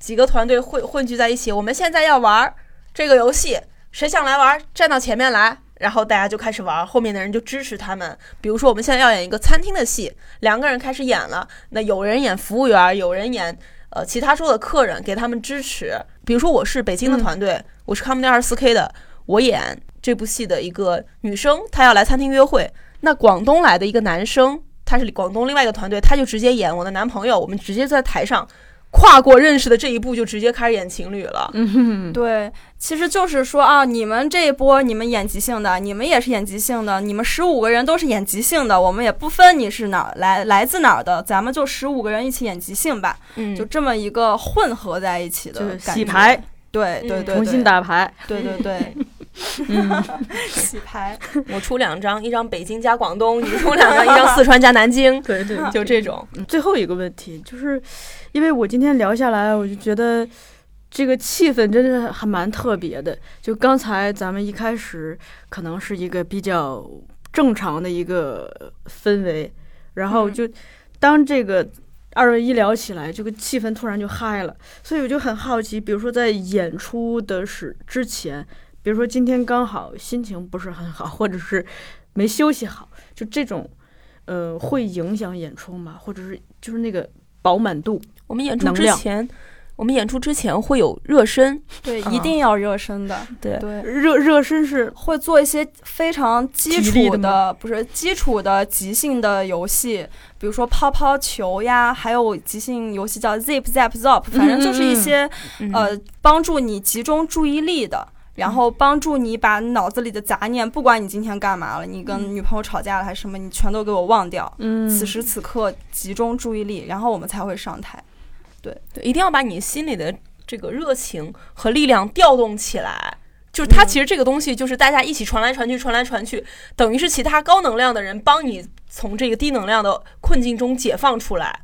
几个团队混混聚在一起，我们现在要玩这个游戏，谁想来玩，站到前面来。然后大家就开始玩，后面的人就支持他们。比如说，我们现在要演一个餐厅的戏，两个人开始演了，那有人演服务员，有人演呃其他桌的客人，给他们支持。比如说，我是北京的嗯团队，我是 Comedy 二十四 K 的，我演这部戏的一个女生，她要来餐厅约会。那广东来的一个男生，他是广东另外一个团队，他就直接演我的男朋友，我们直接在台上跨过认识的这一步，就直接开始演情侣了。嗯哼，对，其实就是说啊，你们这一波你们演即兴的，你们也是演即兴的，你们十五个人都是演即兴的，我们也不分你是哪儿来来自哪儿的，咱们就十五个人一起演即兴吧，嗯。就这么一个混合在一起的洗牌，对对对，重新，打牌。对对对，嗯，洗牌，我出两张，一张北京加广东，你出两张，一张四川加南京，对对，就这种。最后一个问题，就是因为我今天聊下来，我就觉得这个气氛真的还蛮特别的。就刚才咱们一开始可能是一个比较正常的一个氛围，然后嗯就当这个二位一聊起来，这个气氛突然就嗨了。所以我就很好奇，比如说在演出的是之前，比如说今天刚好心情不是很好，或者是没休息好，就这种。呃，会影响演出吗？或者是就是那个饱满度？我们演出之前，我们演出之前会有热身，对，啊一定要热身的，对对。热热身是会做一些非常基础的吗不是基础的即兴的游戏，比如说抛抛球呀，还有即兴游戏叫 Zip Zap Zop，反正就是一些、嗯呃帮助你集中注意力的。然后帮助你把脑子里的杂念，不管你今天干嘛了，你跟女朋友吵架了还是什么，你全都给我忘掉。嗯此时此刻集中注意力，然后我们才会上台。对对，一定要把你心里的这个热情和力量调动起来。就是它嗯其实这个东西，就是大家一起传来传去，传来传去，等于是其他高能量的人帮你从这个低能量的困境中解放出来。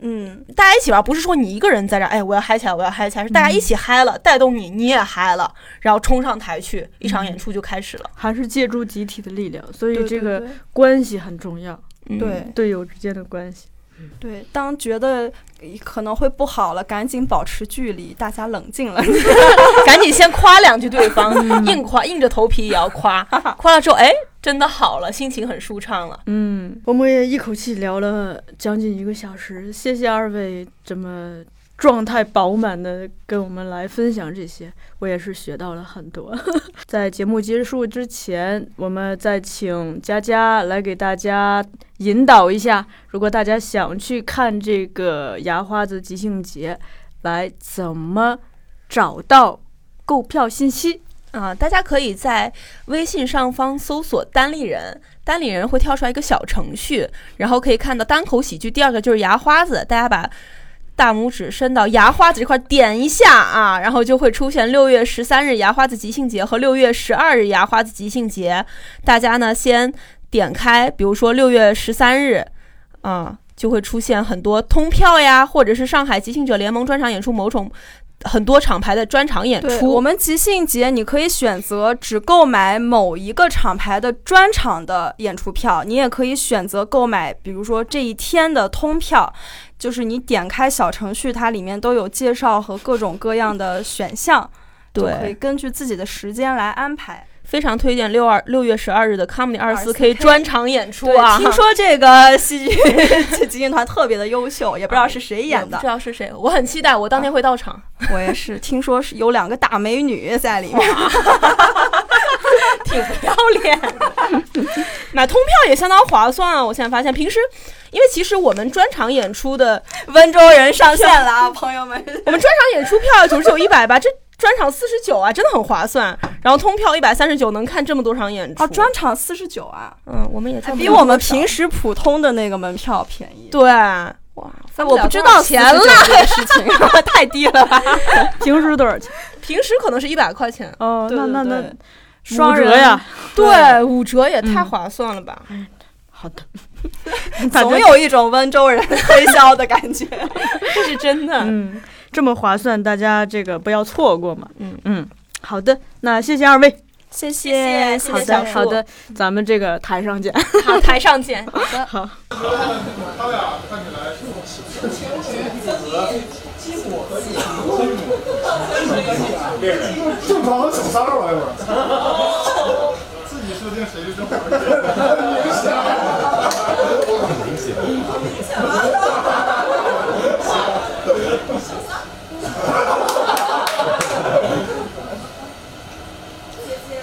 嗯，大家一起玩，不是说你一个人在这儿，哎，我要嗨起来，我要嗨起来，是大家一起嗨了，带动你，你也嗨了，然后冲上台去，一场演出就开始了。还是借助集体的力量，所以这个关系很重要，嗯对队友之间的关系。对，当觉得可能会不好了，赶紧保持距离，大家冷静了。赶紧先夸两句对方，硬夸，硬着头皮也要夸，夸了之后，哎，真的好了，心情很舒畅了。嗯，我们也一口气聊了将近一个小时，谢谢二位这么状态饱满的跟我们来分享这些，我也是学到了很多。在节目结束之前，我们再请佳佳来给大家引导一下，如果大家想去看这个牙花子即兴节，来怎么找到购票信息？啊、大家可以在微信上方搜索“单立人”，单立人会跳出来一个小程序，然后可以看到单口喜剧，第二个就是牙花子，大家把大拇指伸到牙花子这块点一下啊，然后就会出现六月十三日牙花子即兴节和六月十二日牙花子即兴节。大家呢先点开，比如说六月十三日，啊、就会出现很多通票呀，或者是上海即兴者联盟专场演出某种很多厂牌的专场演，出。我们即兴节你可以选择只购买某一个厂牌的专场的演出票，你也可以选择购买，比如说这一天的通票。就是你点开小程序，它里面都有介绍和各种各样的选项，对可以，根据自己的时间来安排。非常推荐六二六月十二日的 Comedy 二十四 K 专场演出对，啊！听说这个戏剧这即兴团特别的优秀，也不知道是谁演的不知。道是谁，我很期待，我当天会到场。我也是，听说是有两个大美女在里面。挺不要脸的。买通票也相当划算啊！我现在发现，平时因为其实我们专场演出的，温州人上线了啊，朋友们！我们专场演出票九十九、一百吧，这专场四十九啊，真的很划算。然后通票一百三十九，能看这么多场演出。啊，专场四十九啊，嗯，我们也赚不比我们平时普通的那个门票便宜。对哇，我不知道钱了。这个 事情太低了吧？平时多少钱？平时可能是一百块钱，哦，对那那那双人呀，对，五折也太划算了吧。好的。总有一种温州人推销的感觉，这 是真的。嗯，这么划算，大家这个不要错过嘛。嗯。嗯，好的，那谢谢二位，谢谢谢谢小叔，好的，咱们这个台上见。好，台上见。好。他俩看起来是。正装和手三儿玩一会自己设定谁是正？姐姐，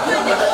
ついて。